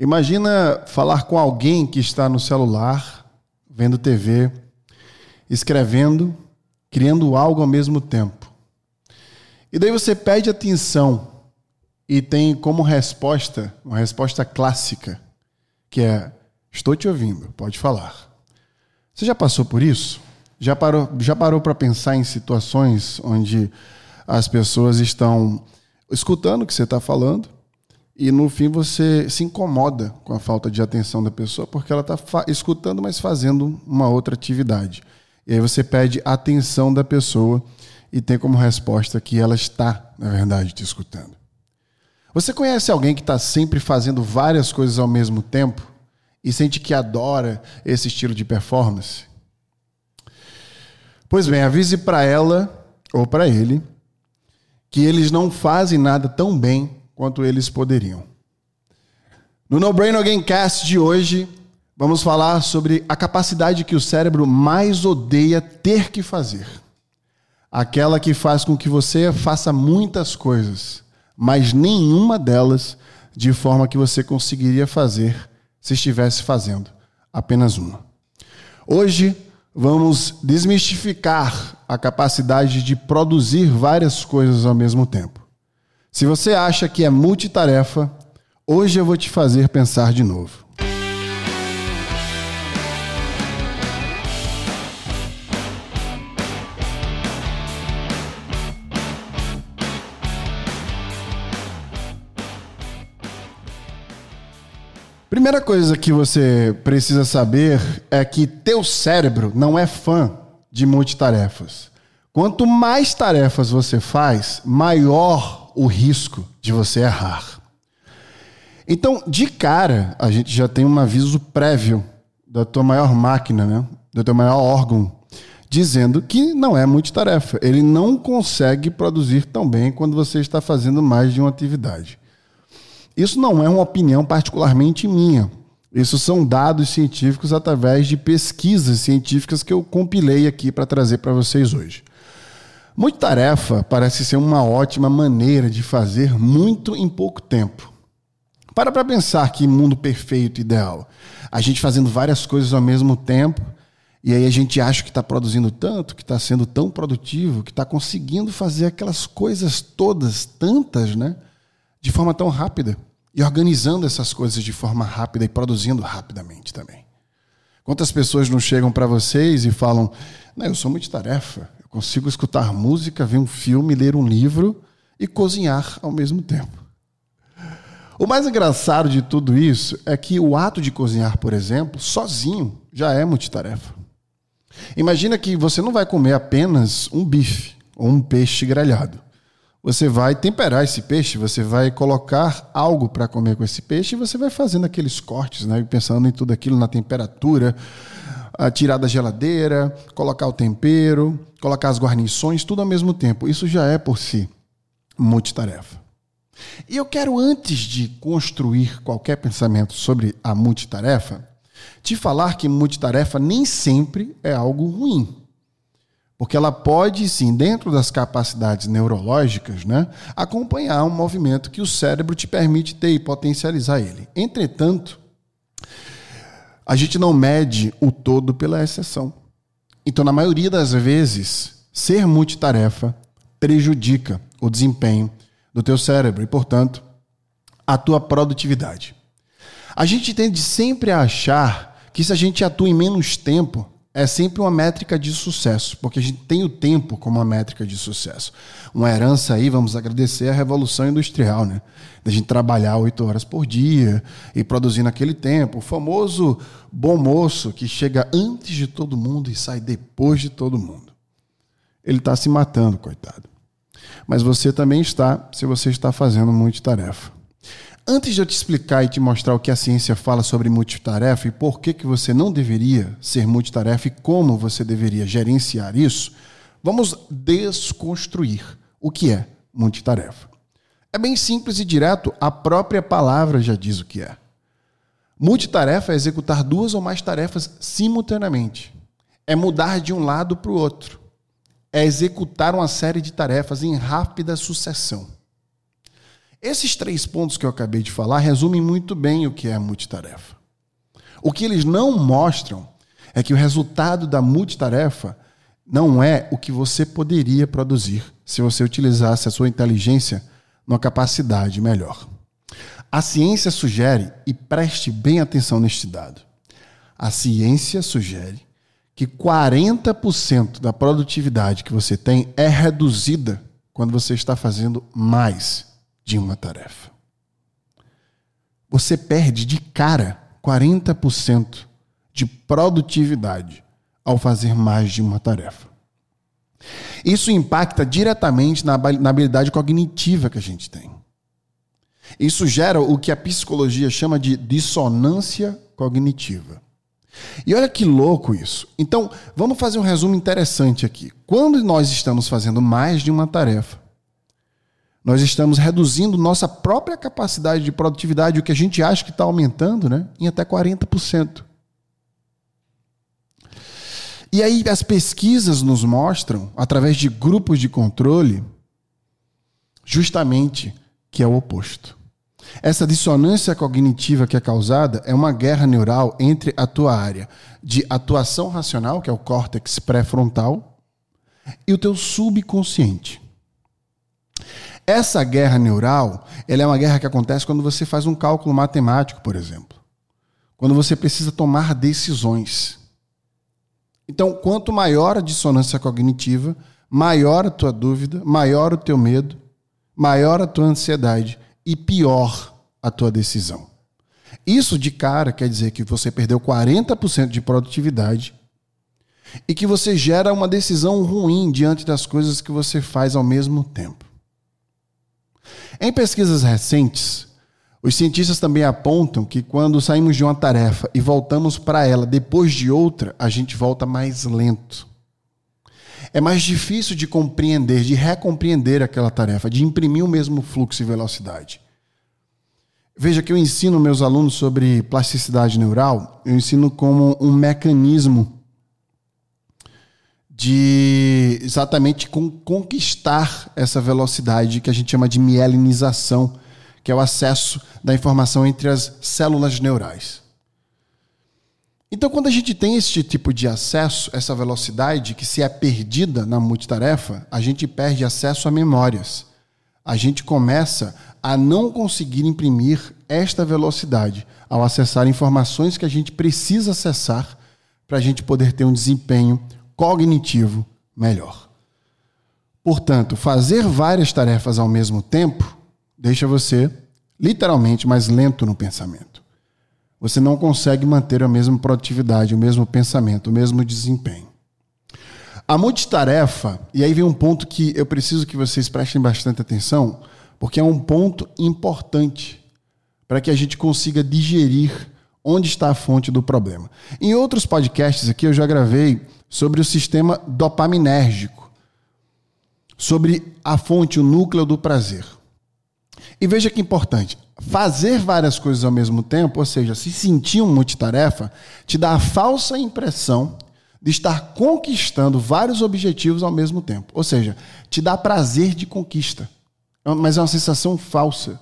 Imagina falar com alguém que está no celular, vendo TV, escrevendo, criando algo ao mesmo tempo. E daí você pede atenção e tem como resposta, uma resposta clássica, que é: Estou te ouvindo, pode falar. Você já passou por isso? Já parou, já parou para pensar em situações onde as pessoas estão escutando o que você está falando e no fim você se incomoda com a falta de atenção da pessoa porque ela está escutando, mas fazendo uma outra atividade. E aí você pede atenção da pessoa e tem como resposta que ela está, na verdade, te escutando. Você conhece alguém que está sempre fazendo várias coisas ao mesmo tempo e sente que adora esse estilo de performance? Pois bem, avise para ela ou para ele que eles não fazem nada tão bem quanto eles poderiam. No No Brain Again Cast de hoje, vamos falar sobre a capacidade que o cérebro mais odeia ter que fazer. Aquela que faz com que você faça muitas coisas, mas nenhuma delas de forma que você conseguiria fazer se estivesse fazendo apenas uma. Hoje vamos desmistificar a capacidade de produzir várias coisas ao mesmo tempo. Se você acha que é multitarefa, hoje eu vou te fazer pensar de novo. Primeira coisa que você precisa saber é que teu cérebro não é fã de multitarefas. Quanto mais tarefas você faz, maior o risco de você errar. Então, de cara, a gente já tem um aviso prévio da tua maior máquina, né? do teu maior órgão, dizendo que não é multitarefa. Ele não consegue produzir tão bem quando você está fazendo mais de uma atividade. Isso não é uma opinião particularmente minha. Isso são dados científicos através de pesquisas científicas que eu compilei aqui para trazer para vocês hoje. Multitarefa parece ser uma ótima maneira de fazer muito em pouco tempo. Para para pensar que mundo perfeito, ideal. A gente fazendo várias coisas ao mesmo tempo, e aí a gente acha que está produzindo tanto, que está sendo tão produtivo, que está conseguindo fazer aquelas coisas todas, tantas, né? De forma tão rápida. E organizando essas coisas de forma rápida e produzindo rapidamente também. Quantas pessoas não chegam para vocês e falam: eu sou multitarefa, Consigo escutar música, ver um filme, ler um livro e cozinhar ao mesmo tempo. O mais engraçado de tudo isso é que o ato de cozinhar, por exemplo, sozinho, já é multitarefa. Imagina que você não vai comer apenas um bife ou um peixe grelhado. Você vai temperar esse peixe, você vai colocar algo para comer com esse peixe e você vai fazendo aqueles cortes, né? pensando em tudo aquilo na temperatura, tirar da geladeira, colocar o tempero, colocar as guarnições, tudo ao mesmo tempo. Isso já é por si multitarefa. E eu quero, antes de construir qualquer pensamento sobre a multitarefa, te falar que multitarefa nem sempre é algo ruim. Porque ela pode, sim, dentro das capacidades neurológicas, né, acompanhar um movimento que o cérebro te permite ter e potencializar ele. Entretanto, a gente não mede o todo pela exceção. Então, na maioria das vezes, ser multitarefa prejudica o desempenho do teu cérebro e, portanto, a tua produtividade. A gente tende sempre a achar que se a gente atua em menos tempo, é sempre uma métrica de sucesso, porque a gente tem o tempo como uma métrica de sucesso. Uma herança aí, vamos agradecer a Revolução Industrial, né? Da gente trabalhar oito horas por dia e produzir naquele tempo. O famoso bom moço que chega antes de todo mundo e sai depois de todo mundo. Ele está se matando, coitado. Mas você também está, se você está fazendo multitarefa. Antes de eu te explicar e te mostrar o que a ciência fala sobre multitarefa e por que, que você não deveria ser multitarefa e como você deveria gerenciar isso, vamos desconstruir o que é multitarefa. É bem simples e direto, a própria palavra já diz o que é. Multitarefa é executar duas ou mais tarefas simultaneamente. É mudar de um lado para o outro. É executar uma série de tarefas em rápida sucessão. Esses três pontos que eu acabei de falar resumem muito bem o que é multitarefa. O que eles não mostram é que o resultado da multitarefa não é o que você poderia produzir se você utilizasse a sua inteligência numa capacidade melhor. A ciência sugere, e preste bem atenção neste dado, a ciência sugere que 40% da produtividade que você tem é reduzida quando você está fazendo mais de uma tarefa. Você perde de cara 40% de produtividade ao fazer mais de uma tarefa. Isso impacta diretamente na, habilidade cognitiva que a gente tem. Isso gera o que a psicologia chama de dissonância cognitiva. E olha que louco isso. Então, vamos fazer um resumo interessante aqui. Quando nós estamos fazendo mais de uma tarefa, nós estamos reduzindo nossa própria capacidade de produtividade, o que a gente acha que está aumentando, né, em até 40%. E aí as pesquisas nos mostram, através de grupos de controle, justamente que é o oposto. Essa dissonância cognitiva que é causada é uma guerra neural entre a tua área de atuação racional, que é o córtex pré-frontal, e o teu subconsciente. Essa guerra neural, ela é uma guerra que acontece quando você faz um cálculo matemático, por exemplo. Quando você precisa tomar decisões. Então, quanto maior a dissonância cognitiva, maior a tua dúvida, maior o teu medo, maior a tua ansiedade e pior a tua decisão. Isso de cara quer dizer que você perdeu 40% de produtividade e que você gera uma decisão ruim diante das coisas que você faz ao mesmo tempo. Em pesquisas recentes, os cientistas também apontam que quando saímos de uma tarefa e voltamos para ela depois de outra, a gente volta mais lento. É mais difícil de compreender, de recompreender aquela tarefa, de imprimir o mesmo fluxo e velocidade. Veja que eu ensino meus alunos sobre plasticidade neural, eu ensino como um mecanismo de exatamente conquistar essa velocidade que a gente chama de mielinização que é o acesso da informação entre as células neurais. Então, quando a gente tem esse tipo de acesso, essa velocidade que se é perdida na multitarefa, a gente perde acesso a memórias. A gente começa a não conseguir imprimir esta velocidade ao acessar informações que a gente precisa acessar para a gente poder ter um desempenho cognitivo melhor. Portanto, fazer várias tarefas ao mesmo tempo deixa você literalmente mais lento no pensamento. Você não consegue manter a mesma produtividade, o mesmo pensamento, o mesmo desempenho. A multitarefa, e aí vem um ponto que eu preciso que vocês prestem bastante atenção, porque é um ponto importante para que a gente consiga digerir onde está a fonte do problema. Em outros podcasts aqui eu já gravei sobre o sistema dopaminérgico, sobre a fonte, o núcleo do prazer. E veja que importante, fazer várias coisas ao mesmo tempo, ou seja, se sentir um multitarefa, te dá a falsa impressão de estar conquistando vários objetivos ao mesmo tempo. Ou seja, te dá prazer de conquista. É mas é uma sensação falsa.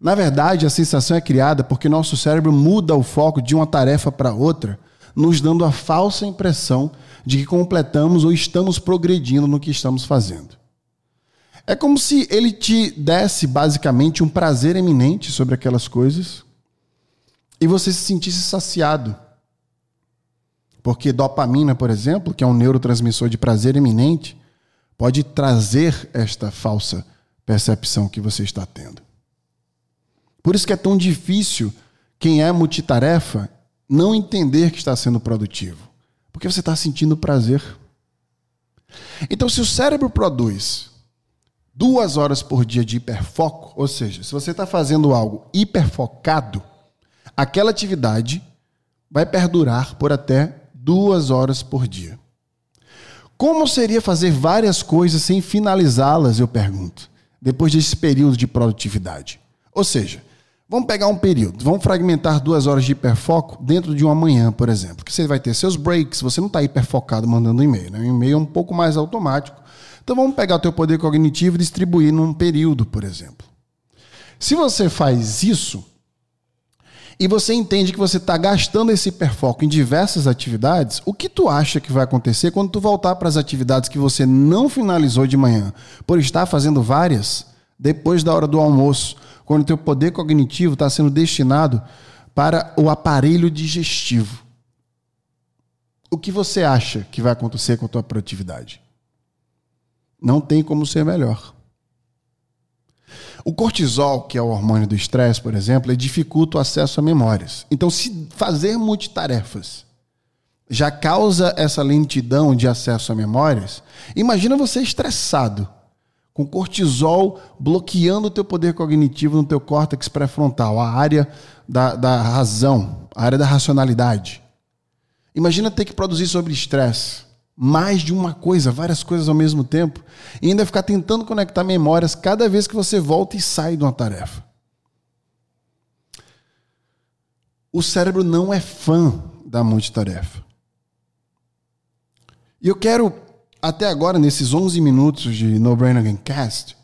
Na verdade, a sensação é criada porque nosso cérebro muda o foco de uma tarefa para outra, nos dando a falsa impressão de que completamos ou estamos progredindo no que estamos fazendo. É como se ele te desse basicamente um prazer eminente sobre aquelas coisas e você se sentisse saciado. Porque dopamina, por exemplo, que é um neurotransmissor de prazer eminente, pode trazer esta falsa percepção que você está tendo. Por isso que é tão difícil quem é multitarefa não entender que está sendo produtivo. Porque você está sentindo prazer. Então, se o cérebro produz duas horas por dia de hiperfoco, ou seja, se você está fazendo algo hiperfocado, aquela atividade vai perdurar por até duas horas por dia. Como seria fazer várias coisas sem finalizá-las, eu pergunto, depois desse período de produtividade? Ou seja, vamos pegar um período, vamos fragmentar duas horas de hiperfoco dentro de uma manhã, por exemplo, que você vai ter seus breaks, você não está hiperfocado mandando e-mail, né? O e-mail é um pouco mais automático, então vamos pegar o teu poder cognitivo e distribuir num período, por exemplo. Se você faz isso e você entende que você está gastando esse hiperfoco em diversas atividades, o que tu acha que vai acontecer quando tu voltar para as atividades que você não finalizou de manhã, por estar fazendo várias depois da hora do almoço, quando o teu poder cognitivo está sendo destinado para o aparelho digestivo? O que você acha que vai acontecer com a tua produtividade? Não tem como ser melhor. O cortisol, que é o hormônio do estresse, por exemplo, ele dificulta o acesso a memórias. Então, se fazer multitarefas já causa essa lentidão de acesso a memórias, imagina você estressado, com cortisol bloqueando o teu poder cognitivo no teu córtex pré-frontal, a área da, da razão, a área da racionalidade. Imagina ter que produzir sobre estresse mais de uma coisa, várias coisas ao mesmo tempo, e ainda ficar tentando conectar memórias cada vez que você volta e sai de uma tarefa. O cérebro não é fã da multitarefa. E eu quero, até agora, nesses 11 minutos de No Brain Again Cast,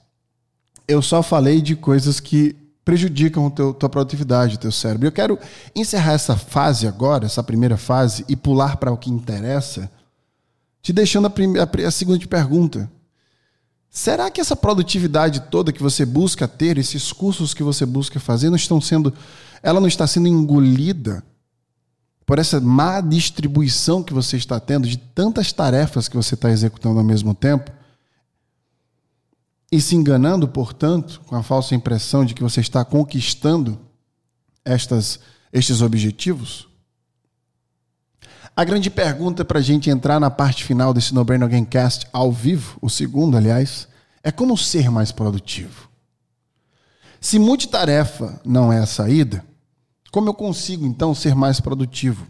eu só falei de coisas que prejudicam a tua produtividade, teu cérebro. Eu quero encerrar essa fase agora, essa primeira fase, e pular para o que interessa, te deixando a, primeira, a segunda pergunta. Será que essa produtividade toda que você busca ter, esses cursos que você busca fazer, não estão sendo, ela não está sendo engolida por essa má distribuição que você está tendo de tantas tarefas que você está executando ao mesmo tempo? E se enganando, portanto, com a falsa impressão de que você está conquistando estas, estes objetivos? A grande pergunta para a gente entrar na parte final desse No Brain Again Cast ao vivo, o segundo, aliás, é como ser mais produtivo. Se multitarefa não é a saída, como eu consigo então ser mais produtivo?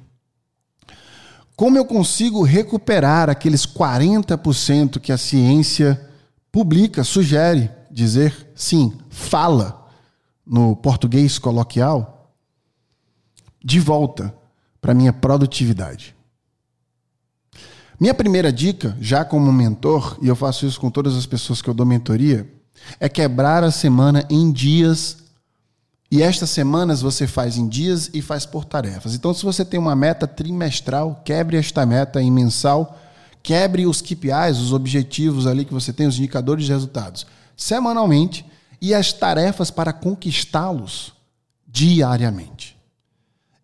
Como eu consigo recuperar aqueles 40% que a ciência publica, sugere dizer sim, fala no português coloquial, de volta para minha produtividade? Minha primeira dica, já como mentor, e eu faço isso com todas as pessoas que eu dou mentoria, é quebrar a semana em dias. E estas semanas você faz em dias e faz por tarefas. Então, se você tem uma meta trimestral, quebre esta meta em mensal, quebre os KPIs, os objetivos ali que você tem, os indicadores de resultados, semanalmente e as tarefas para conquistá-los diariamente.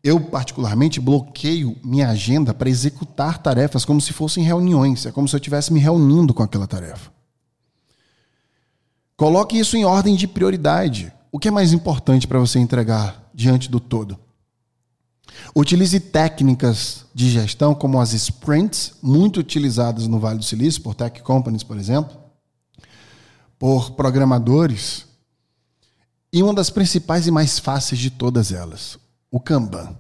Eu, particularmente, bloqueio minha agenda para executar tarefas como se fossem reuniões. É como se eu estivesse me reunindo com aquela tarefa. Coloque isso em ordem de prioridade. O que é mais importante para você entregar diante do todo? Utilize técnicas de gestão como as sprints, muito utilizadas no Vale do Silício, por tech companies, por exemplo, por programadores. E uma das principais e mais fáceis de todas elas, o Kanban.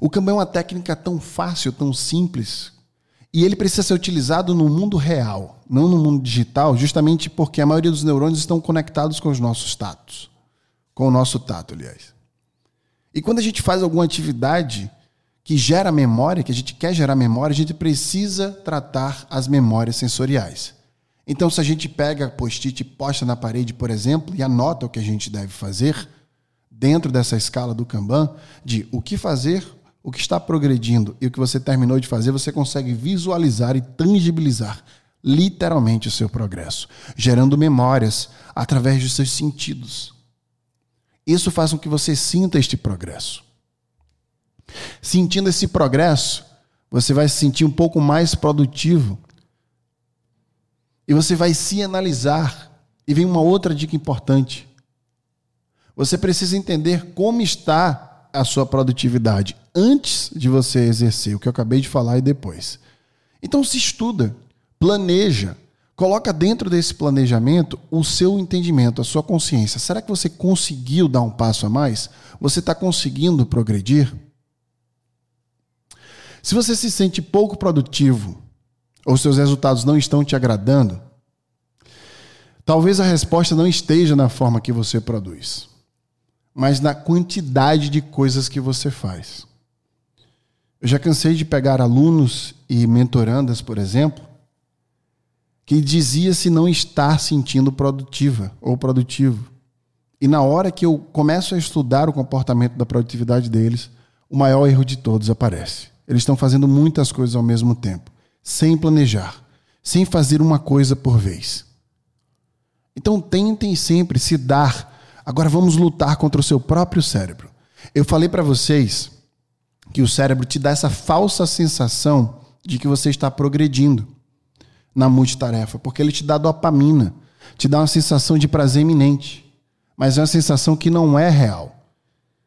O Kanban é uma técnica tão fácil, tão simples, e ele precisa ser utilizado no mundo real, não no mundo digital, justamente porque a maioria dos neurônios estão conectados com os nossos tatos, com o nosso tato, aliás. E quando a gente faz alguma atividade que gera memória, que a gente quer gerar memória, a gente precisa tratar as memórias sensoriais. Então, se a gente pega post-it e posta na parede, por exemplo, e anota o que a gente deve fazer, dentro dessa escala do Kanban, de o que fazer, o que está progredindo e o que você terminou de fazer, você consegue visualizar e tangibilizar literalmente o seu progresso, gerando memórias através dos seus sentidos. Isso faz com que você sinta este progresso. Sentindo esse progresso, você vai se sentir um pouco mais produtivo. E você vai se analisar. E vem uma outra dica importante. Você precisa entender como está a sua produtividade antes de você exercer, o que eu acabei de falar e depois. Então se estuda, planeja, coloca dentro desse planejamento o seu entendimento, a sua consciência. Será que você conseguiu dar um passo a mais? Você está conseguindo progredir? Se você se sente pouco produtivo ou seus resultados não estão te agradando, talvez a resposta não esteja na forma que você produz mas na quantidade de coisas que você faz. Eu já cansei de pegar alunos e mentorandas, por exemplo, que dizia se não estar sentindo produtiva ou produtivo. E na hora que eu começo a estudar o comportamento da produtividade deles, o maior erro de todos aparece. Eles estão fazendo muitas coisas ao mesmo tempo, sem planejar, sem fazer uma coisa por vez. Então tentem sempre se dar. Agora vamos lutar contra o seu próprio cérebro. Eu falei para vocês que o cérebro te dá essa falsa sensação de que você está progredindo na multitarefa, porque ele te dá dopamina, te dá uma sensação de prazer iminente, mas é uma sensação que não é real.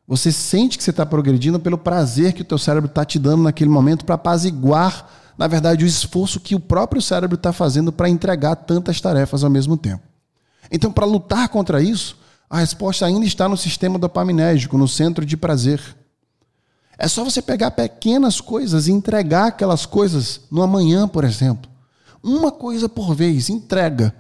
Você sente que você está progredindo pelo prazer que o teu cérebro está te dando naquele momento para apaziguar, na verdade, o esforço que o próprio cérebro está fazendo para entregar tantas tarefas ao mesmo tempo. Então, para lutar contra isso, a resposta ainda está no sistema dopaminérgico, no centro de prazer. É só você pegar pequenas coisas e entregar aquelas coisas no amanhã, por exemplo. Uma coisa por vez, entrega.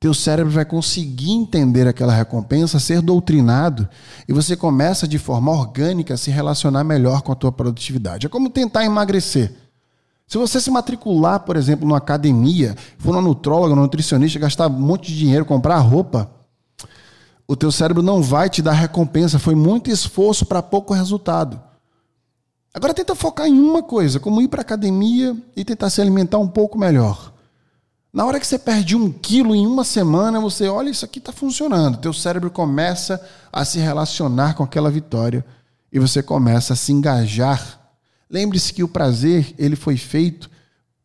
Teu cérebro vai conseguir entender aquela recompensa, ser doutrinado, e você começa de forma orgânica a se relacionar melhor com a tua produtividade. É como tentar emagrecer. Se você se matricular, por exemplo, numa academia, for uma nutróloga, um nutricionista, gastar um monte de dinheiro, comprar roupa, o teu cérebro não vai te dar recompensa. Foi muito esforço para pouco resultado. Agora tenta focar em uma coisa, como ir para academia e tentar se alimentar um pouco melhor. Na hora que você perde um quilo em uma semana, você olha, isso aqui está funcionando. Teu cérebro começa a se relacionar com aquela vitória e você começa a se engajar. Lembre-se que o prazer ele foi feito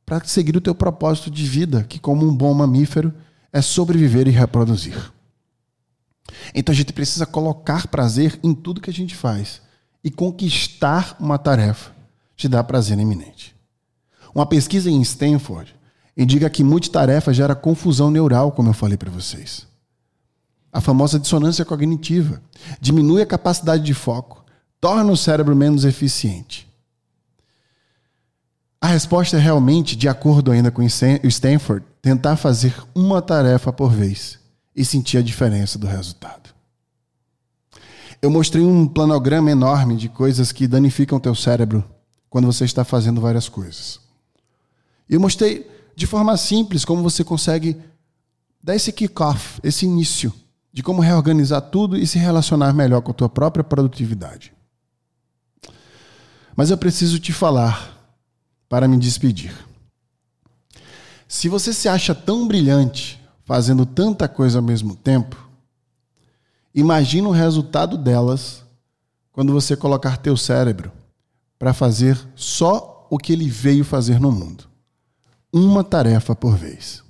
para seguir o teu propósito de vida, que como um bom mamífero é sobreviver e reproduzir. Então a gente precisa colocar prazer em tudo que a gente faz e conquistar uma tarefa te dá prazer iminente. Uma pesquisa em Stanford indica que multitarefa gera confusão neural, como eu falei para vocês. A famosa dissonância cognitiva diminui a capacidade de foco, torna o cérebro menos eficiente. A resposta é realmente, de acordo ainda com Stanford, tentar fazer uma tarefa por vez e sentir a diferença do resultado eu mostrei um planograma enorme de coisas que danificam teu cérebro quando você está fazendo várias coisas. Eu mostrei de forma simples como você consegue dar esse kick-off, esse início de como reorganizar tudo e se relacionar melhor com a tua própria produtividade. Mas eu preciso te falar para me despedir. Se você se acha tão brilhante fazendo tanta coisa ao mesmo tempo, Imagina o resultado delas quando você colocar teu cérebro para fazer só o que ele veio fazer no mundo. Uma tarefa por vez.